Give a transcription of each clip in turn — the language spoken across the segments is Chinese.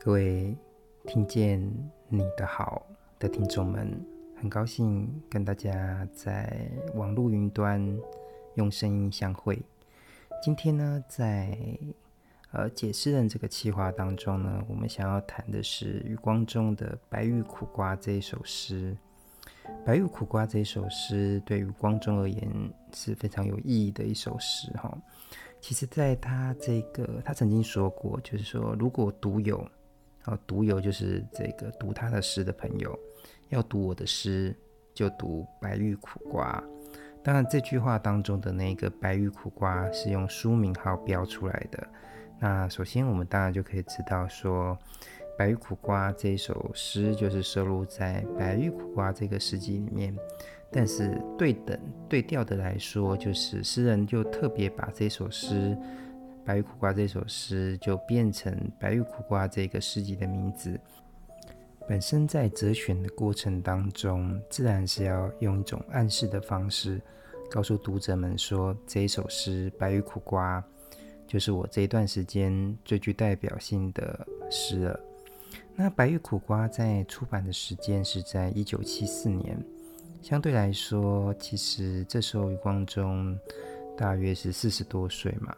各位听见你的好的听众们，很高兴跟大家在网络云端用声音相会。今天呢，在呃解诗人这个企划当中呢，我们想要谈的是余光中的《白玉苦瓜》这一首诗。《白玉苦瓜》这一首诗对于光中而言是非常有意义的一首诗哈。其实，在他这个，他曾经说过，就是说，如果读啊，读友就是这个读他的诗的朋友，要读我的诗，就读《白玉苦瓜》。当然，这句话当中的那个“白玉苦瓜”是用书名号标出来的。那首先，我们当然就可以知道说，《白玉苦瓜》这一首诗就是收录在《白玉苦瓜》这个诗集里面。但是对等对调的来说，就是诗人就特别把这首诗《白玉苦瓜》这首诗就变成《白玉苦瓜》这个诗集的名字。本身在择选的过程当中，自然是要用一种暗示的方式，告诉读者们说，这一首诗《白玉苦瓜》就是我这一段时间最具代表性的诗了。那《白玉苦瓜》在出版的时间是在一九七四年。相对来说，其实这时候余光中大约是四十多岁嘛。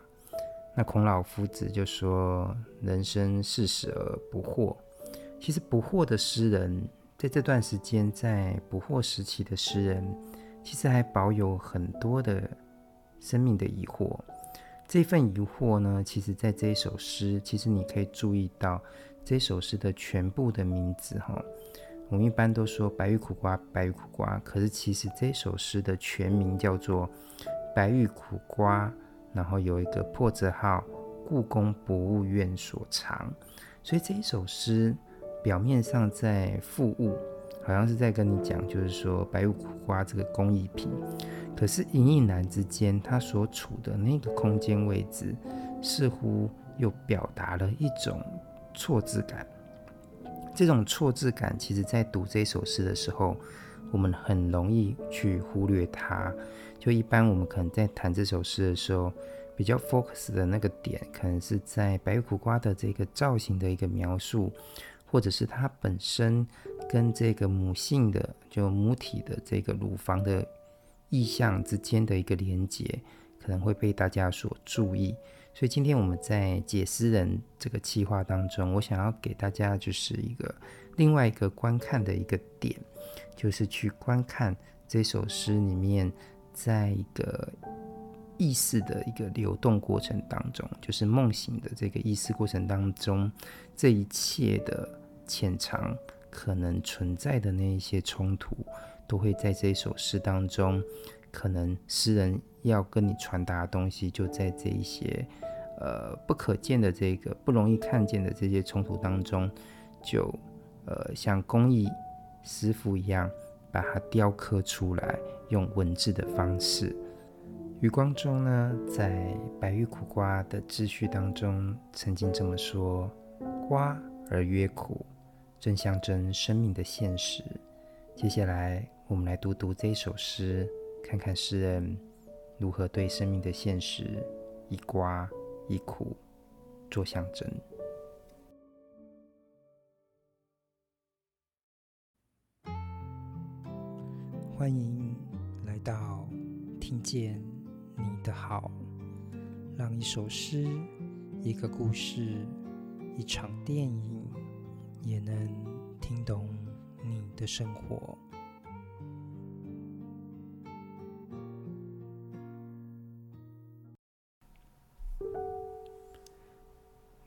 那孔老夫子就说：“人生四十而不惑。”其实不惑的诗人，在这段时间，在不惑时期的诗人，其实还保有很多的生命的疑惑。这份疑惑呢，其实在这一首诗，其实你可以注意到这首诗的全部的名字哈。我们一般都说白玉苦瓜，白玉苦瓜。可是其实这首诗的全名叫做《白玉苦瓜》，然后有一个破折号，故宫博物院所藏。所以这一首诗表面上在附物，好像是在跟你讲，就是说白玉苦瓜这个工艺品。可是隐隐然之间，它所处的那个空间位置，似乎又表达了一种错字感。这种错字感，其实在读这首诗的时候，我们很容易去忽略它。就一般我们可能在谈这首诗的时候，比较 focus 的那个点，可能是在白玉苦瓜的这个造型的一个描述，或者是它本身跟这个母性的，就母体的这个乳房的意象之间的一个连接，可能会被大家所注意。所以今天我们在解诗人这个企划当中，我想要给大家就是一个另外一个观看的一个点，就是去观看这首诗里面，在一个意识的一个流动过程当中，就是梦醒的这个意识过程当中，这一切的潜藏可能存在的那一些冲突，都会在这首诗当中。可能诗人要跟你传达的东西，就在这一些呃不可见的这个不容易看见的这些冲突当中，就呃像工艺师傅一样，把它雕刻出来，用文字的方式。余光中呢，在《白玉苦瓜》的自序当中，曾经这么说：“瓜而曰苦，正象征生命的现实。”接下来，我们来读读这首诗。看看诗人如何对生命的现实以瓜以苦做象征。欢迎来到听见你的好，让一首诗、一个故事、一场电影也能听懂你的生活。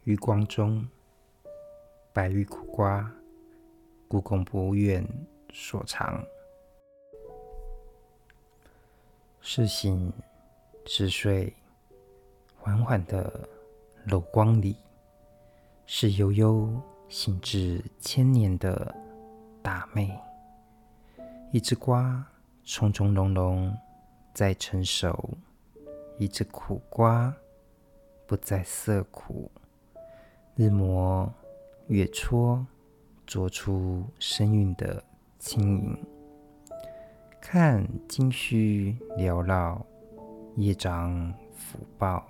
余光中，白玉苦瓜，故宫博物院所藏。是醒是睡，缓缓的柔光里，是悠悠醒至千年的大妹。一只瓜从从容容在成熟，一只苦瓜不再涩苦。日磨月搓，琢出声韵的轻盈。看金须缭绕，叶掌抚抱。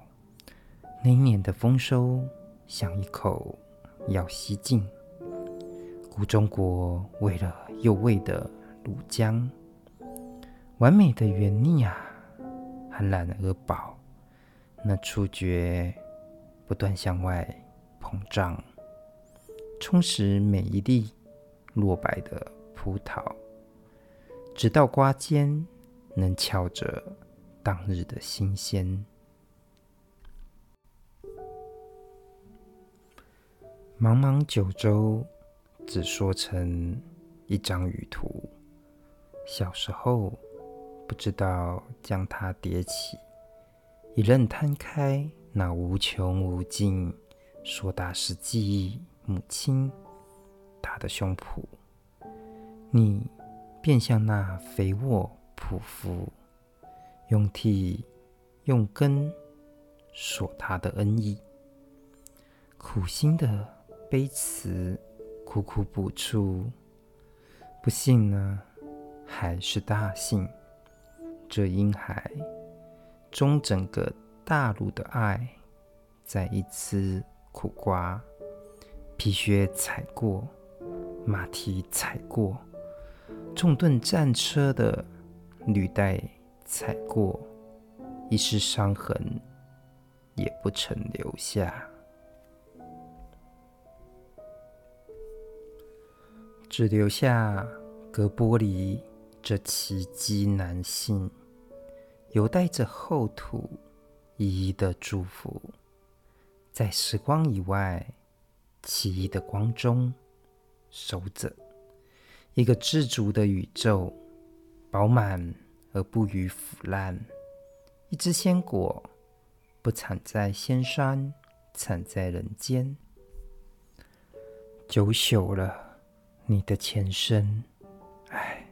那一年的丰收，像一口要西进。古中国为了又味的卤浆，完美的原腻啊，含懒而饱，那触觉不断向外膨胀，充实每一粒落白的葡萄，直到瓜尖能翘着当日的新鲜。茫茫九州，只说成一张舆图。小时候不知道将它叠起，一任摊开那无穷无尽说大是记忆母亲她的胸脯，你便向那肥沃匍匐，用替用根索他的恩义，苦心的。悲词苦苦补出，不幸呢，还是大幸。这婴孩中整个大陆的爱，在一次苦瓜，皮靴踩过，马蹄踩过，重盾战车的履带踩过，一丝伤痕也不曾留下。只留下隔玻璃这奇迹男性，犹带着厚土一一的祝福，在时光以外奇异的光中守着一个知足的宇宙，饱满而不虞腐烂。一只鲜果不产在仙山，产在人间，久朽了。你的前身，唉，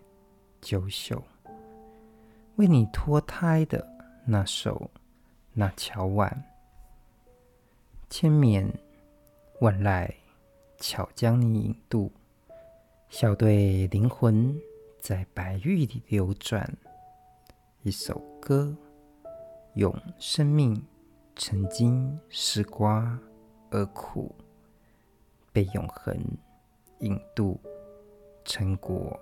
久朽。为你脱胎的那手，那桥碗，千绵万籁，巧将你引渡。笑对灵魂在白玉里流转，一首歌，用生命曾经是瓜而苦，被永恒。引渡成果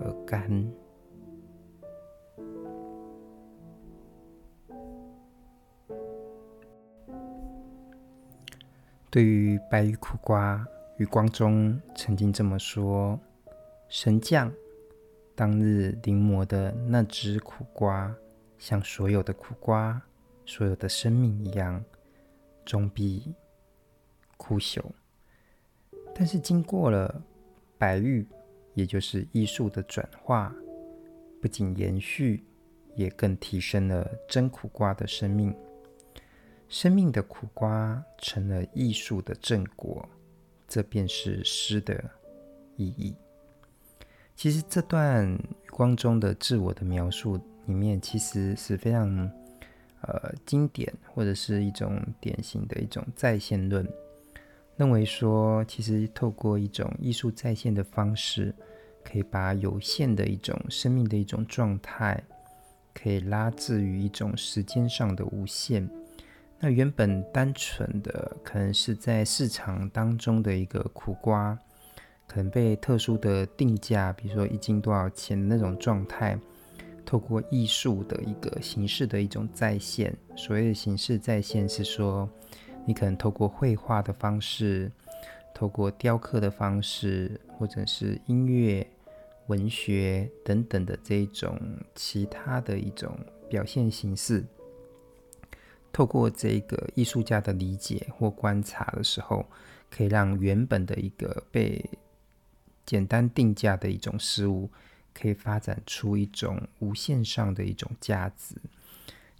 而甘。对于白玉苦瓜，余光中曾经这么说：神将当日临摹的那只苦瓜，像所有的苦瓜，所有的生命一样，终必枯朽。但是经过了白玉，也就是艺术的转化，不仅延续，也更提升了真苦瓜的生命。生命的苦瓜成了艺术的正果，这便是诗的意义。其实这段光中的自我的描述里面，其实是非常呃经典，或者是一种典型的一种再现论。认为说，其实透过一种艺术再现的方式，可以把有限的一种生命的一种状态，可以拉至于一种时间上的无限。那原本单纯的，可能是在市场当中的一个苦瓜，可能被特殊的定价，比如说一斤多少钱那种状态，透过艺术的一个形式的一种再现。所谓的形式再现，是说。你可能透过绘画的方式，透过雕刻的方式，或者是音乐、文学等等的这一种其他的一种表现形式，透过这个艺术家的理解或观察的时候，可以让原本的一个被简单定价的一种事物，可以发展出一种无限上的一种价值。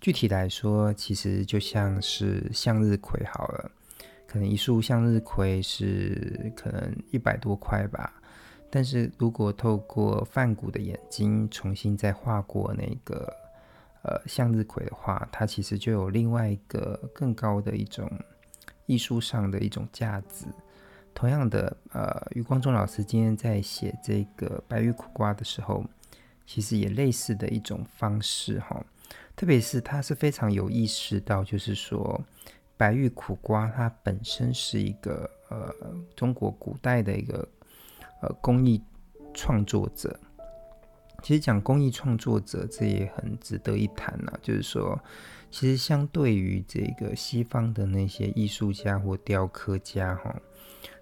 具体来说，其实就像是向日葵好了，可能一束向日葵是可能一百多块吧。但是如果透过梵谷的眼睛重新再画过那个呃向日葵的话，它其实就有另外一个更高的一种艺术上的一种价值。同样的，呃，余光中老师今天在写这个白玉苦瓜的时候，其实也类似的一种方式哈。特别是他是非常有意识到，就是说，白玉苦瓜它本身是一个呃中国古代的一个呃工艺创作者。其实讲工艺创作者，这也很值得一谈呐、啊。就是说，其实相对于这个西方的那些艺术家或雕刻家，哈，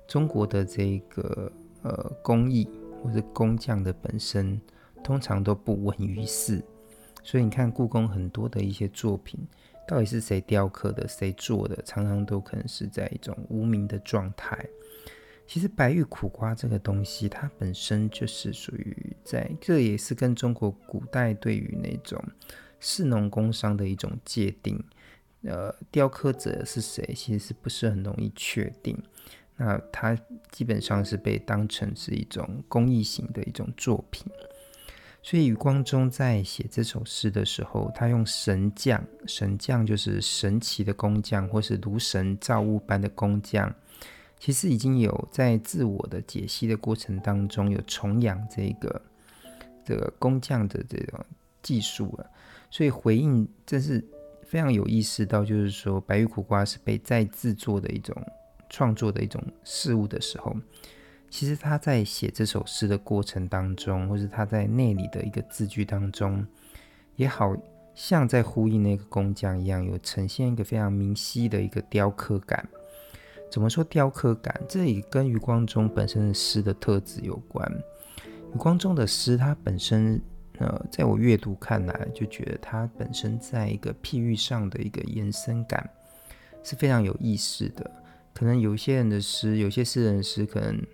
中国的这个呃工艺或者工匠的本身，通常都不闻于世。所以你看，故宫很多的一些作品，到底是谁雕刻的、谁做的，常常都可能是在一种无名的状态。其实白玉苦瓜这个东西，它本身就是属于在，这也是跟中国古代对于那种士农工商的一种界定。呃，雕刻者是谁，其实不是很容易确定？那它基本上是被当成是一种工艺型的一种作品。所以余光中在写这首诗的时候，他用神匠，神匠就是神奇的工匠，或是如神造物般的工匠。其实已经有在自我的解析的过程当中，有崇仰这个这个工匠的这种技术了，所以回应这是非常有意识到，就是说白玉苦瓜是被再制作的一种创作的一种事物的时候，其实他在写这首诗的过程当中，或是他在内里的一个字句当中，也好像在呼应那个工匠一样，有呈现一个非常明晰的一个雕刻感。怎么说雕刻感？这也跟余光中本身的诗的特质有关。余光中的诗，它本身，呃，在我阅读看来，就觉得它本身在一个譬喻上的一个延伸感是非常有意思的。可能有些人的诗，有些诗人的诗，可能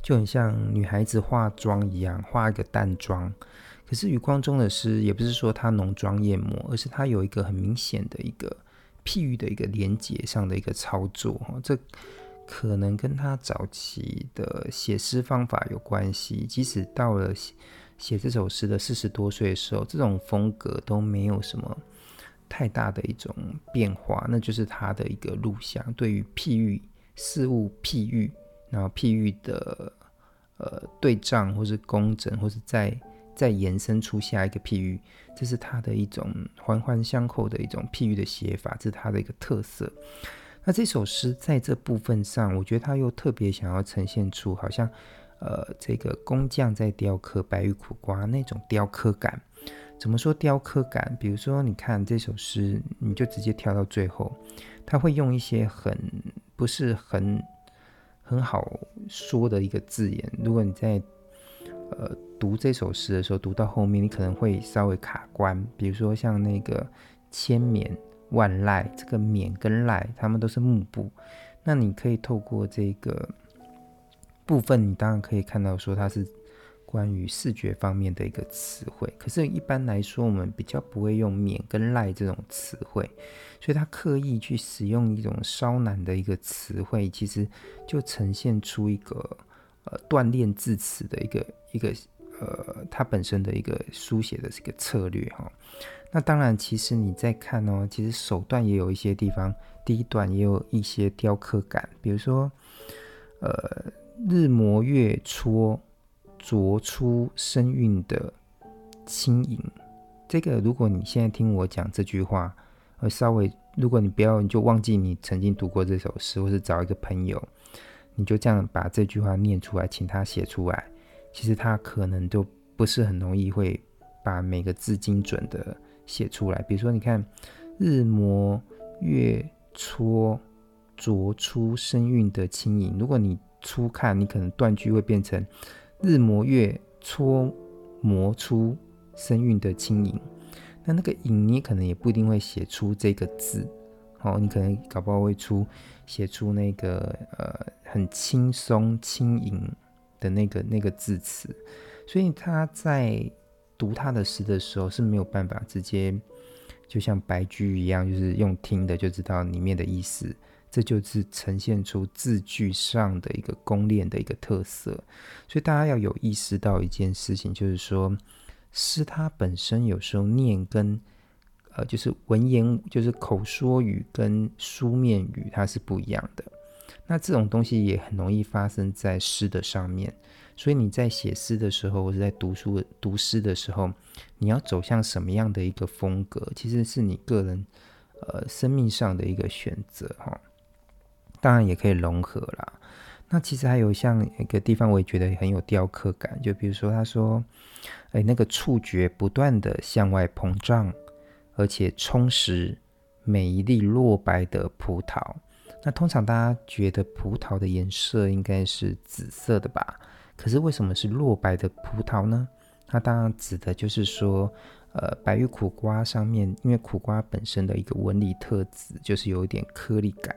就很像女孩子化妆一样，化一个淡妆。可是余光中的诗，也不是说他浓妆艳抹，而是他有一个很明显的一个。譬喻的一个连结上的一个操作，哈，这可能跟他早期的写诗方法有关系。即使到了写这首诗的四十多岁的时候，这种风格都没有什么太大的一种变化，那就是他的一个路向。对于譬喻事物譬喻，然后譬喻的呃对仗，或是工整，或是再。再延伸出下一个譬喻，这是他的一种环环相扣的一种譬喻的写法，这是他的一个特色。那这首诗在这部分上，我觉得他又特别想要呈现出，好像呃，这个工匠在雕刻白玉苦瓜那种雕刻感。怎么说雕刻感？比如说，你看这首诗，你就直接跳到最后，他会用一些很不是很很好说的一个字眼。如果你在呃，读这首诗的时候，读到后面你可能会稍微卡关。比如说像那个千绵万籁，这个缅跟籁，它们都是幕部。那你可以透过这个部分，你当然可以看到说它是关于视觉方面的一个词汇。可是，一般来说，我们比较不会用免跟赖这种词汇，所以他刻意去使用一种稍难的一个词汇，其实就呈现出一个。呃，锻炼字词的一个一个呃，它本身的一个书写的这个策略哈。那当然，其实你在看哦，其实手段也有一些地方，第一段也有一些雕刻感，比如说，呃，日磨月搓琢出声韵的轻盈。这个，如果你现在听我讲这句话，呃，稍微，如果你不要，你就忘记你曾经读过这首诗，或是找一个朋友。你就这样把这句话念出来，请他写出来。其实他可能就不是很容易会把每个字精准的写出来。比如说，你看“日磨月搓琢出声韵的轻盈”，如果你初看，你可能断句会变成“日磨月搓磨出声韵的轻盈”。那那个“盈”，你可能也不一定会写出这个字。哦，你可能搞不好会出写出那个呃很轻松轻盈的那个那个字词，所以他在读他的诗的时候是没有办法直接就像白居一样，就是用听的就知道里面的意思，这就是呈现出字句上的一个功练的一个特色。所以大家要有意识到一件事情，就是说诗它本身有时候念跟。呃，就是文言，就是口说语跟书面语，它是不一样的。那这种东西也很容易发生在诗的上面。所以你在写诗的时候，或者在读书读诗的时候，你要走向什么样的一个风格，其实是你个人呃生命上的一个选择哈。当然也可以融合啦。那其实还有像一个地方，我也觉得很有雕刻感，就比如说他说，哎，那个触觉不断的向外膨胀，而且充实每一粒落白的葡萄。那通常大家觉得葡萄的颜色应该是紫色的吧？可是为什么是落白的葡萄呢？它当然指的就是说，呃，白玉苦瓜上面，因为苦瓜本身的一个纹理特质就是有一点颗粒感。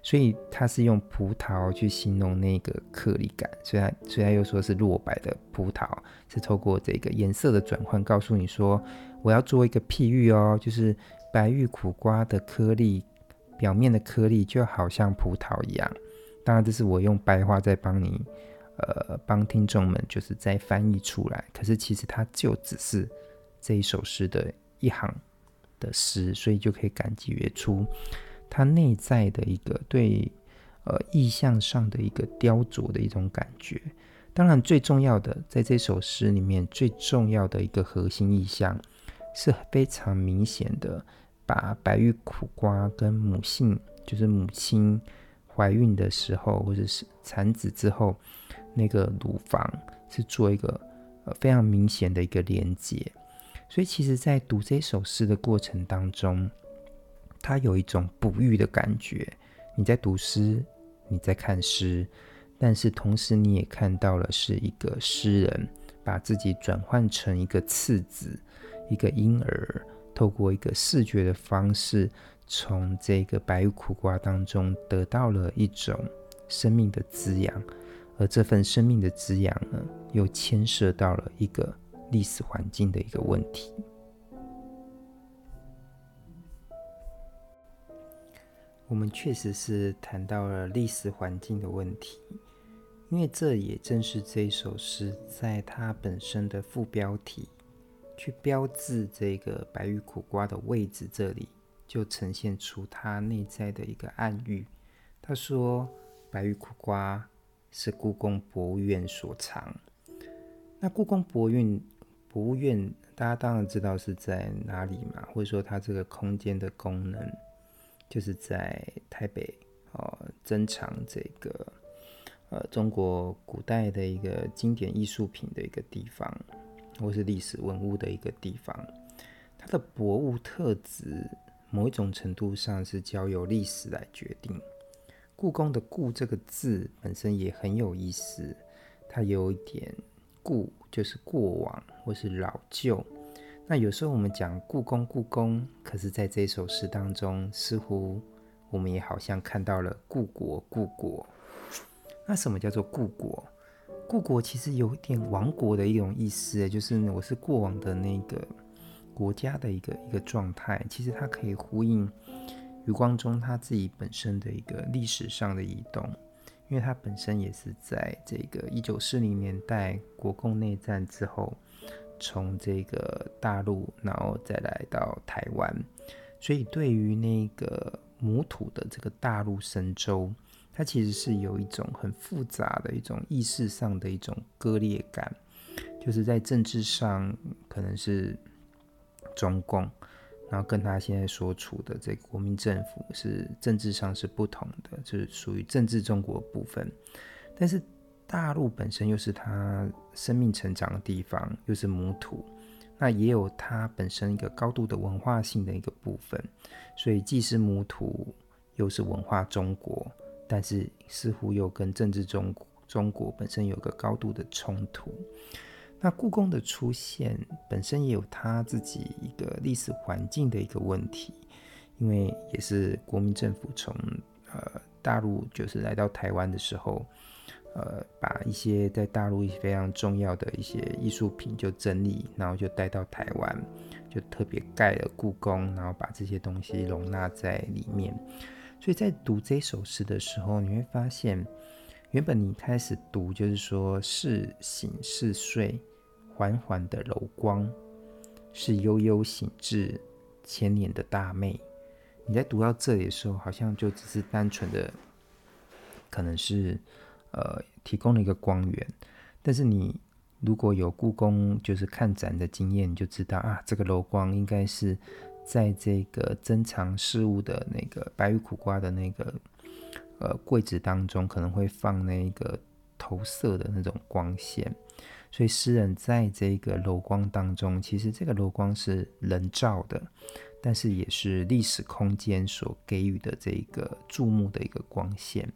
所以它是用葡萄去形容那个颗粒感，虽然虽然又说是落白的葡萄，是透过这个颜色的转换，告诉你说，我要做一个譬喻哦，就是白玉苦瓜的颗粒表面的颗粒就好像葡萄一样。当然，这是我用白话在帮你，呃，帮听众们就是在翻译出来。可是其实它就只是这一首诗的一行的诗，所以就可以感觉出。它内在的一个对呃意象上的一个雕琢的一种感觉，当然最重要的在这首诗里面最重要的一个核心意象是非常明显的，把白玉苦瓜跟母性，就是母亲怀孕的时候或者是产子之后那个乳房是做一个呃非常明显的一个连接，所以其实在读这首诗的过程当中。它有一种哺育的感觉，你在读诗，你在看诗，但是同时你也看到了是一个诗人把自己转换成一个次子，一个婴儿，透过一个视觉的方式，从这个白玉苦瓜当中得到了一种生命的滋养，而这份生命的滋养呢，又牵涉到了一个历史环境的一个问题。我们确实是谈到了历史环境的问题，因为这也正是这首诗在它本身的副标题去标志这个白玉苦瓜的位置，这里就呈现出它内在的一个暗喻。他说：“白玉苦瓜是故宫博物院所藏。”那故宫博物院，博物院大家当然知道是在哪里嘛，或者说它这个空间的功能。就是在台北哦，珍藏这个呃中国古代的一个经典艺术品的一个地方，或是历史文物的一个地方。它的博物特质，某一种程度上是交由历史来决定。故宫的“故”这个字本身也很有意思，它有一点“故”，就是过往或是老旧。那有时候我们讲故宫，故宫，可是在这首诗当中，似乎我们也好像看到了故国，故国。那什么叫做故国？故国其实有一点亡国的一种意思，就是我是过往的那个国家的一个一个状态。其实它可以呼应余光中他自己本身的一个历史上的移动，因为他本身也是在这个一九四零年代国共内战之后。从这个大陆，然后再来到台湾，所以对于那个母土的这个大陆神州，它其实是有一种很复杂的一种意识上的一种割裂感，就是在政治上可能是中共，然后跟他现在所处的这个国民政府是政治上是不同的，就是属于政治中国部分，但是。大陆本身又是他生命成长的地方，又是母土，那也有它本身一个高度的文化性的一个部分，所以既是母土，又是文化中国，但是似乎又跟政治中中国本身有个高度的冲突。那故宫的出现本身也有它自己一个历史环境的一个问题，因为也是国民政府从呃大陆就是来到台湾的时候。呃，把一些在大陆非常重要的一些艺术品就整理，然后就带到台湾，就特别盖了故宫，然后把这些东西容纳在里面。所以在读这首诗的时候，你会发现，原本你开始读就是说是醒是睡，缓缓的柔光，是悠悠醒至千年的大妹。你在读到这里的时候，好像就只是单纯的，可能是。呃，提供了一个光源，但是你如果有故宫就是看展的经验，你就知道啊，这个柔光应该是在这个珍藏事物的那个白玉苦瓜的那个呃柜子当中可能会放那个投射的那种光线，所以诗人在这个柔光当中，其实这个柔光是人造的，但是也是历史空间所给予的这个注目的一个光线，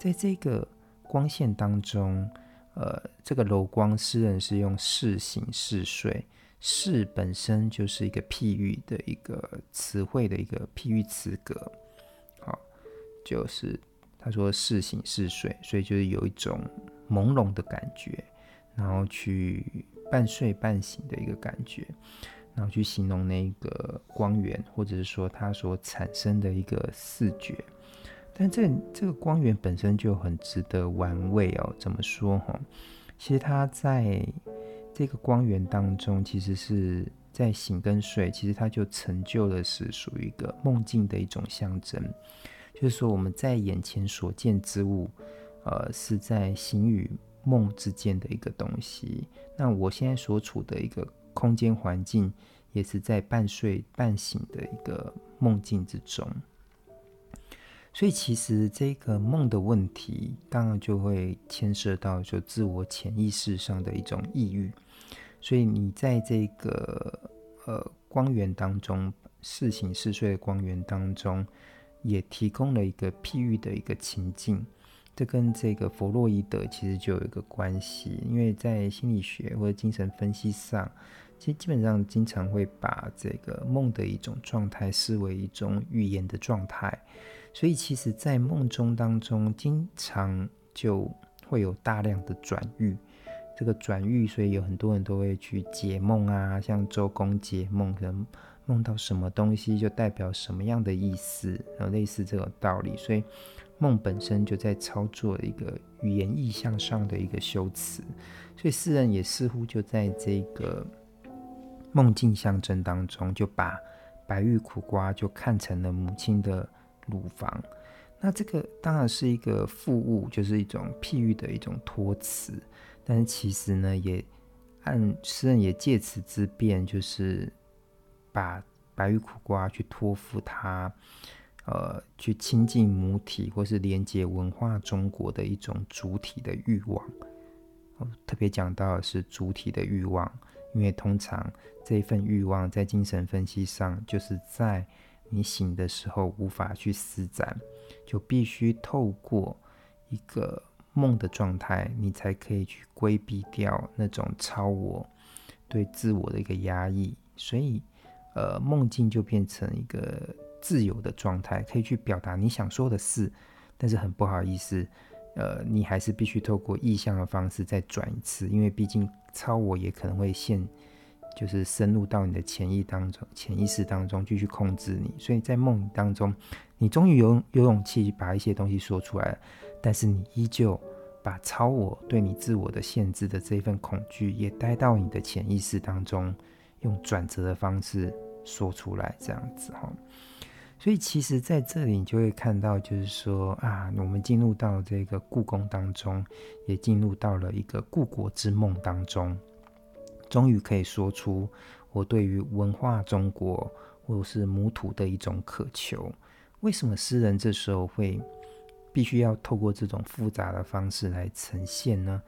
在这个光线当中。呃，这个柔光，诗人是用似醒似睡，是本身就是一个譬喻的一个词汇的一个譬喻词格，好，就是他说似醒似睡，所以就是有一种朦胧的感觉，然后去半睡半醒的一个感觉，然后去形容那个光源，或者是说它所产生的一个视觉。但这这个光源本身就很值得玩味哦。怎么说哈？其实它在这个光源当中，其实是在醒跟睡，其实它就成就的是属于一个梦境的一种象征。就是说，我们在眼前所见之物，呃，是在醒与梦之间的一个东西。那我现在所处的一个空间环境，也是在半睡半醒的一个梦境之中。所以，其实这个梦的问题，当然就会牵涉到就自我潜意识上的一种抑郁。所以，你在这个呃光源当中，似醒似睡的光源当中，也提供了一个譬喻的一个情境。这跟这个弗洛伊德其实就有一个关系，因为在心理学或者精神分析上，其实基本上经常会把这个梦的一种状态视为一种预言的状态。所以，其实，在梦中当中，经常就会有大量的转喻。这个转喻，所以有很多人都会去解梦啊，像周公解梦，可能梦到什么东西就代表什么样的意思，然后类似这种道理。所以，梦本身就在操作一个语言意象上的一个修辞。所以，诗人也似乎就在这个梦境象征当中，就把白玉苦瓜就看成了母亲的。乳房，那这个当然是一个附物，就是一种譬喻的一种托词。但是其实呢，也按诗人也借此之便，就是把白玉苦瓜去托付他，呃，去亲近母体或是连接文化中国的一种主体的欲望。特别讲到的是主体的欲望，因为通常这一份欲望在精神分析上，就是在。你醒的时候无法去施展，就必须透过一个梦的状态，你才可以去规避掉那种超我对自我的一个压抑。所以，呃，梦境就变成一个自由的状态，可以去表达你想说的事。但是很不好意思，呃，你还是必须透过意象的方式再转一次，因为毕竟超我也可能会现。就是深入到你的潜意当中、潜意识当中继续控制你，所以在梦当中，你终于有有勇气把一些东西说出来了，但是你依旧把超我对你自我的限制的这一份恐惧也带到你的潜意识当中，用转折的方式说出来，这样子哈。所以其实在这里你就会看到，就是说啊，我们进入到这个故宫当中，也进入到了一个故国之梦当中。终于可以说出我对于文化中国或者是母土的一种渴求。为什么诗人这时候会必须要透过这种复杂的方式来呈现呢？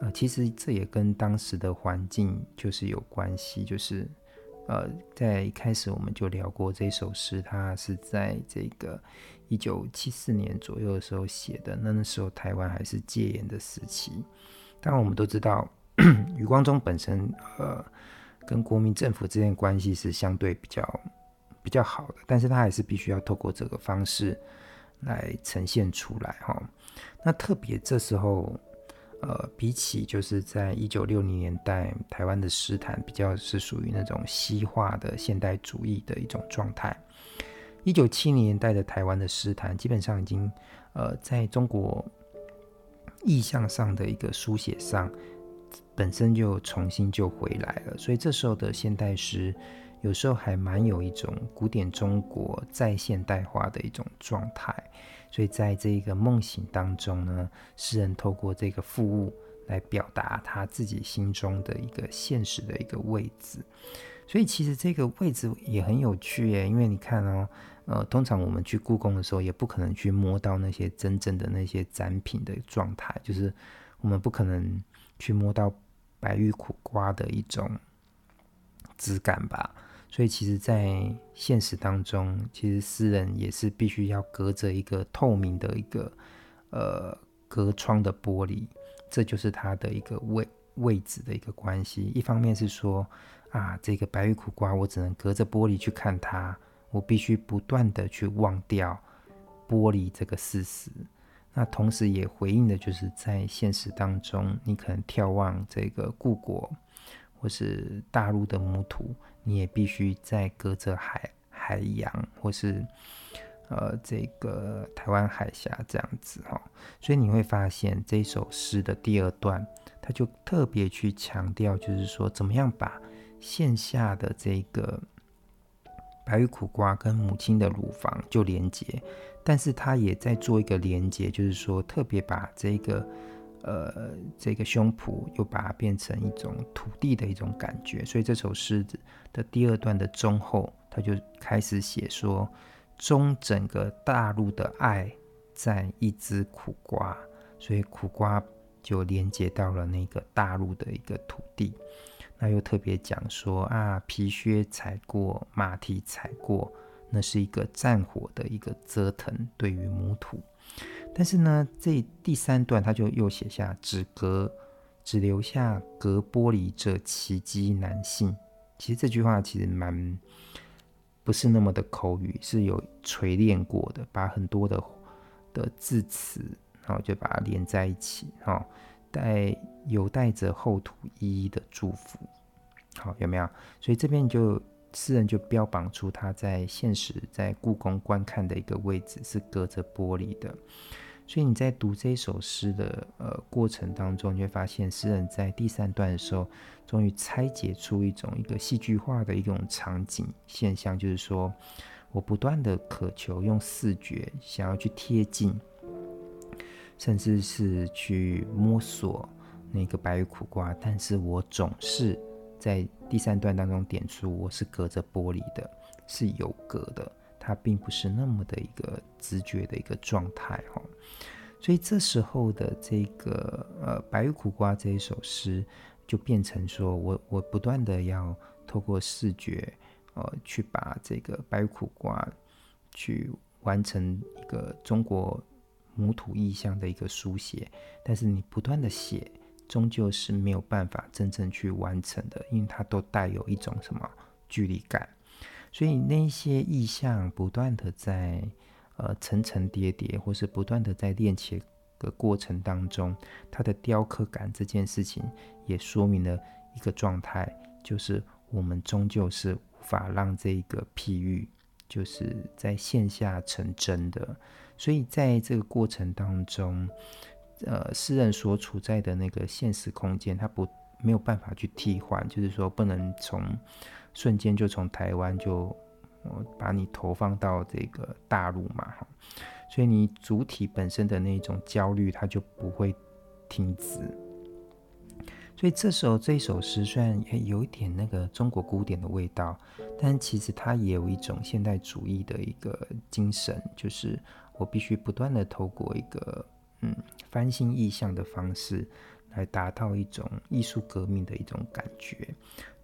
呃，其实这也跟当时的环境就是有关系。就是呃，在一开始我们就聊过这首诗，它是在这个一九七四年左右的时候写的。那那时候台湾还是戒严的时期。当然，我们都知道。余光中本身，呃，跟国民政府之间关系是相对比较比较好的，但是他还是必须要透过这个方式来呈现出来哈。那特别这时候，呃，比起就是在一九六零年代台湾的诗坛，比较是属于那种西化的现代主义的一种状态。一九七零年代的台湾的诗坛，基本上已经呃，在中国意象上的一个书写上。本身就重新就回来了，所以这时候的现代诗有时候还蛮有一种古典中国再现代化的一种状态。所以在这个梦醒当中呢，诗人透过这个附物来表达他自己心中的一个现实的一个位置。所以其实这个位置也很有趣耶，因为你看哦，呃，通常我们去故宫的时候，也不可能去摸到那些真正的那些展品的状态，就是我们不可能去摸到白玉苦瓜的一种质感吧。所以，其实，在现实当中，其实诗人也是必须要隔着一个透明的一个呃隔窗的玻璃，这就是他的一个位位置的一个关系。一方面是说啊，这个白玉苦瓜，我只能隔着玻璃去看它。我必须不断的去忘掉玻璃这个事实，那同时也回应的就是在现实当中，你可能眺望这个故国或是大陆的母土，你也必须在隔着海海洋或是呃这个台湾海峡这样子哈，所以你会发现这首诗的第二段，他就特别去强调，就是说怎么样把线下的这个。白玉苦瓜跟母亲的乳房就连接，但是他也在做一个连接，就是说特别把这个呃这个胸脯又把它变成一种土地的一种感觉，所以这首诗的第二段的中后，他就开始写说，中整个大陆的爱在一只苦瓜，所以苦瓜就连接到了那个大陆的一个土地。那又特别讲说啊，皮靴踩过，马蹄踩过，那是一个战火的一个折腾，对于母土。但是呢，这第三段他就又写下只隔只留下隔玻璃这奇迹难信。其实这句话其实蛮不是那么的口语，是有锤炼过的，把很多的的字词，然后就把它连在一起，哈。带有带着后土一一的祝福，好，有没有？所以这边就诗人就标榜出他在现实在故宫观看的一个位置是隔着玻璃的。所以你在读这首诗的呃过程当中，你会发现诗人在第三段的时候，终于拆解出一种一个戏剧化的一种场景现象，就是说我不断的渴求用视觉想要去贴近。甚至是去摸索那个白玉苦瓜，但是我总是在第三段当中点出，我是隔着玻璃的，是有隔的，它并不是那么的一个直觉的一个状态哈。所以这时候的这个呃白玉苦瓜这一首诗，就变成说我我不断的要透过视觉呃去把这个白玉苦瓜去完成一个中国。母土意象的一个书写，但是你不断的写，终究是没有办法真正去完成的，因为它都带有一种什么距离感，所以那些意象不断的在呃层层叠叠，或是不断的在练习的过程当中，它的雕刻感这件事情也说明了一个状态，就是我们终究是无法让这个譬喻，就是在线下成真的。所以在这个过程当中，呃，诗人所处在的那个现实空间，他不没有办法去替换，就是说不能从瞬间就从台湾就把你投放到这个大陆嘛，哈，所以你主体本身的那种焦虑，它就不会停止。所以这时候这首诗虽然有一点那个中国古典的味道，但其实它也有一种现代主义的一个精神，就是。我必须不断的透过一个嗯翻新意象的方式，来达到一种艺术革命的一种感觉。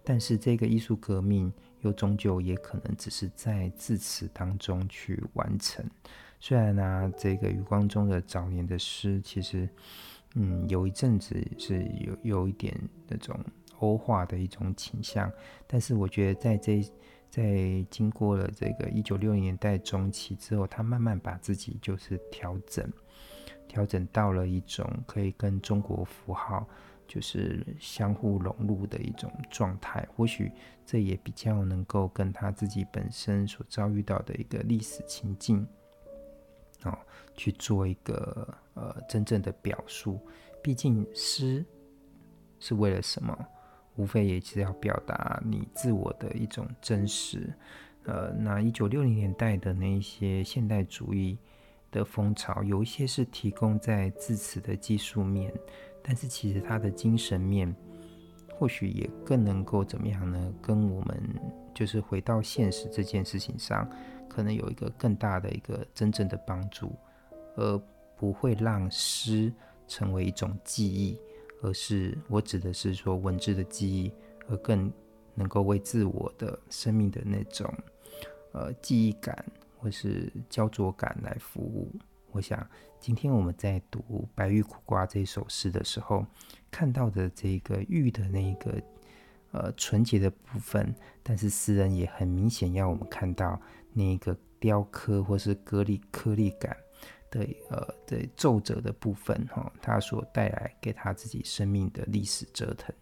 但是这个艺术革命又终究也可能只是在字词当中去完成。虽然呢、这个余光中的早年的诗，其实嗯有一阵子是有有一点那种欧化的一种倾向，但是我觉得在这。在经过了这个一九六零年代中期之后，他慢慢把自己就是调整，调整到了一种可以跟中国符号就是相互融入的一种状态。或许这也比较能够跟他自己本身所遭遇到的一个历史情境，哦，去做一个呃真正的表述。毕竟诗是为了什么？无非也是要表达你自我的一种真实。呃，那一九六零年代的那一些现代主义的风潮，有一些是提供在字词的技术面，但是其实它的精神面，或许也更能够怎么样呢？跟我们就是回到现实这件事情上，可能有一个更大的一个真正的帮助，而不会让诗成为一种记忆，而是我指的是说文字的记忆，而更能够为自我的生命的那种呃记忆感或是焦灼感来服务。我想今天我们在读《白玉苦瓜》这首诗的时候，看到的这个玉的那个。呃，纯洁的部分，但是诗人也很明显要我们看到那个雕刻或是颗粒颗粒感的呃的皱褶的部分哈，他所带来给他自己生命的历史折腾。